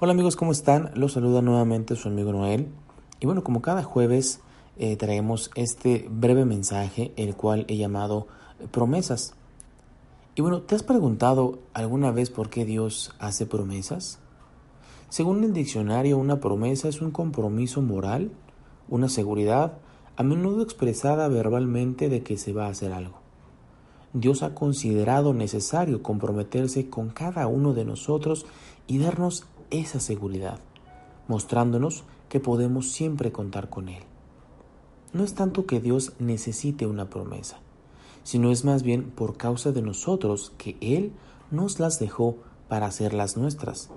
Hola amigos, ¿cómo están? Los saluda nuevamente su amigo Noel. Y bueno, como cada jueves eh, traemos este breve mensaje, el cual he llamado promesas. Y bueno, ¿te has preguntado alguna vez por qué Dios hace promesas? Según el diccionario, una promesa es un compromiso moral, una seguridad, a menudo expresada verbalmente de que se va a hacer algo. Dios ha considerado necesario comprometerse con cada uno de nosotros y darnos esa seguridad, mostrándonos que podemos siempre contar con Él. No es tanto que Dios necesite una promesa, sino es más bien por causa de nosotros que Él nos las dejó para hacerlas nuestras.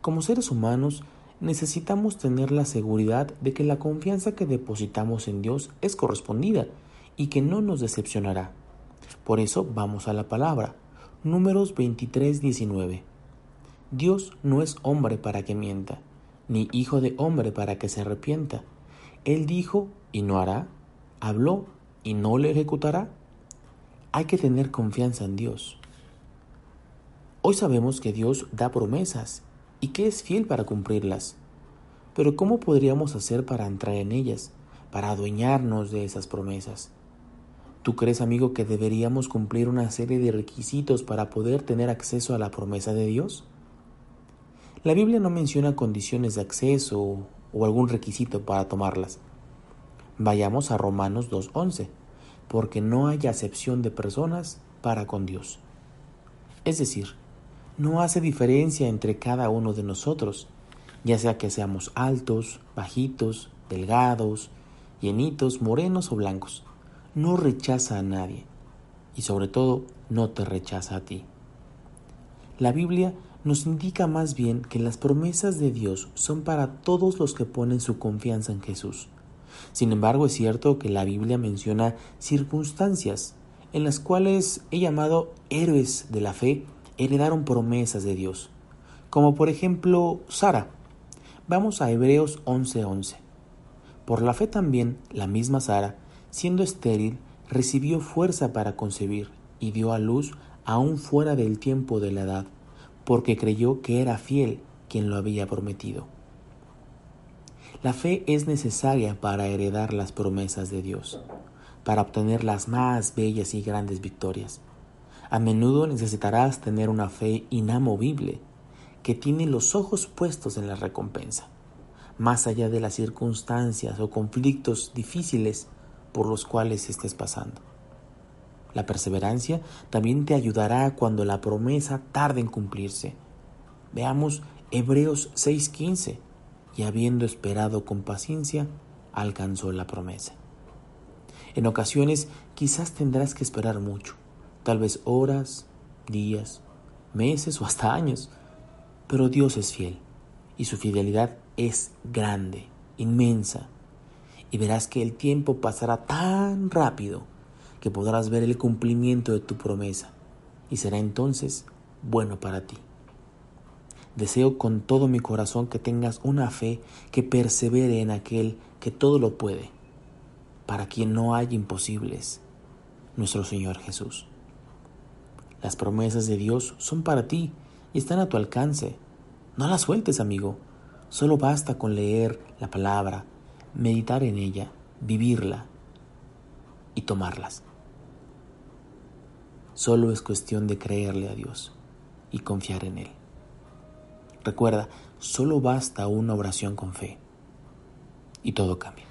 Como seres humanos, necesitamos tener la seguridad de que la confianza que depositamos en Dios es correspondida y que no nos decepcionará. Por eso vamos a la palabra. Números 23, 19. Dios no es hombre para que mienta, ni hijo de hombre para que se arrepienta. Él dijo y no hará, habló y no le ejecutará. Hay que tener confianza en Dios. Hoy sabemos que Dios da promesas y que es fiel para cumplirlas. Pero ¿cómo podríamos hacer para entrar en ellas, para adueñarnos de esas promesas? ¿Tú crees, amigo, que deberíamos cumplir una serie de requisitos para poder tener acceso a la promesa de Dios? La Biblia no menciona condiciones de acceso o algún requisito para tomarlas. Vayamos a Romanos 2.11, porque no hay acepción de personas para con Dios. Es decir, no hace diferencia entre cada uno de nosotros, ya sea que seamos altos, bajitos, delgados, llenitos, morenos o blancos. No rechaza a nadie y sobre todo no te rechaza a ti. La Biblia nos indica más bien que las promesas de Dios son para todos los que ponen su confianza en Jesús. Sin embargo, es cierto que la Biblia menciona circunstancias en las cuales he llamado héroes de la fe heredaron promesas de Dios, como por ejemplo Sara. Vamos a Hebreos 11:11. Por la fe también la misma Sara, siendo estéril, recibió fuerza para concebir y dio a luz aún fuera del tiempo de la edad porque creyó que era fiel quien lo había prometido. La fe es necesaria para heredar las promesas de Dios, para obtener las más bellas y grandes victorias. A menudo necesitarás tener una fe inamovible, que tiene los ojos puestos en la recompensa, más allá de las circunstancias o conflictos difíciles por los cuales estés pasando. La perseverancia también te ayudará cuando la promesa tarde en cumplirse. Veamos Hebreos 6:15. Y habiendo esperado con paciencia, alcanzó la promesa. En ocasiones quizás tendrás que esperar mucho, tal vez horas, días, meses o hasta años, pero Dios es fiel y su fidelidad es grande, inmensa, y verás que el tiempo pasará tan rápido que podrás ver el cumplimiento de tu promesa y será entonces bueno para ti. Deseo con todo mi corazón que tengas una fe que persevere en aquel que todo lo puede, para quien no hay imposibles, nuestro Señor Jesús. Las promesas de Dios son para ti y están a tu alcance. No las sueltes, amigo. Solo basta con leer la palabra, meditar en ella, vivirla y tomarlas. Solo es cuestión de creerle a Dios y confiar en Él. Recuerda, solo basta una oración con fe y todo cambia.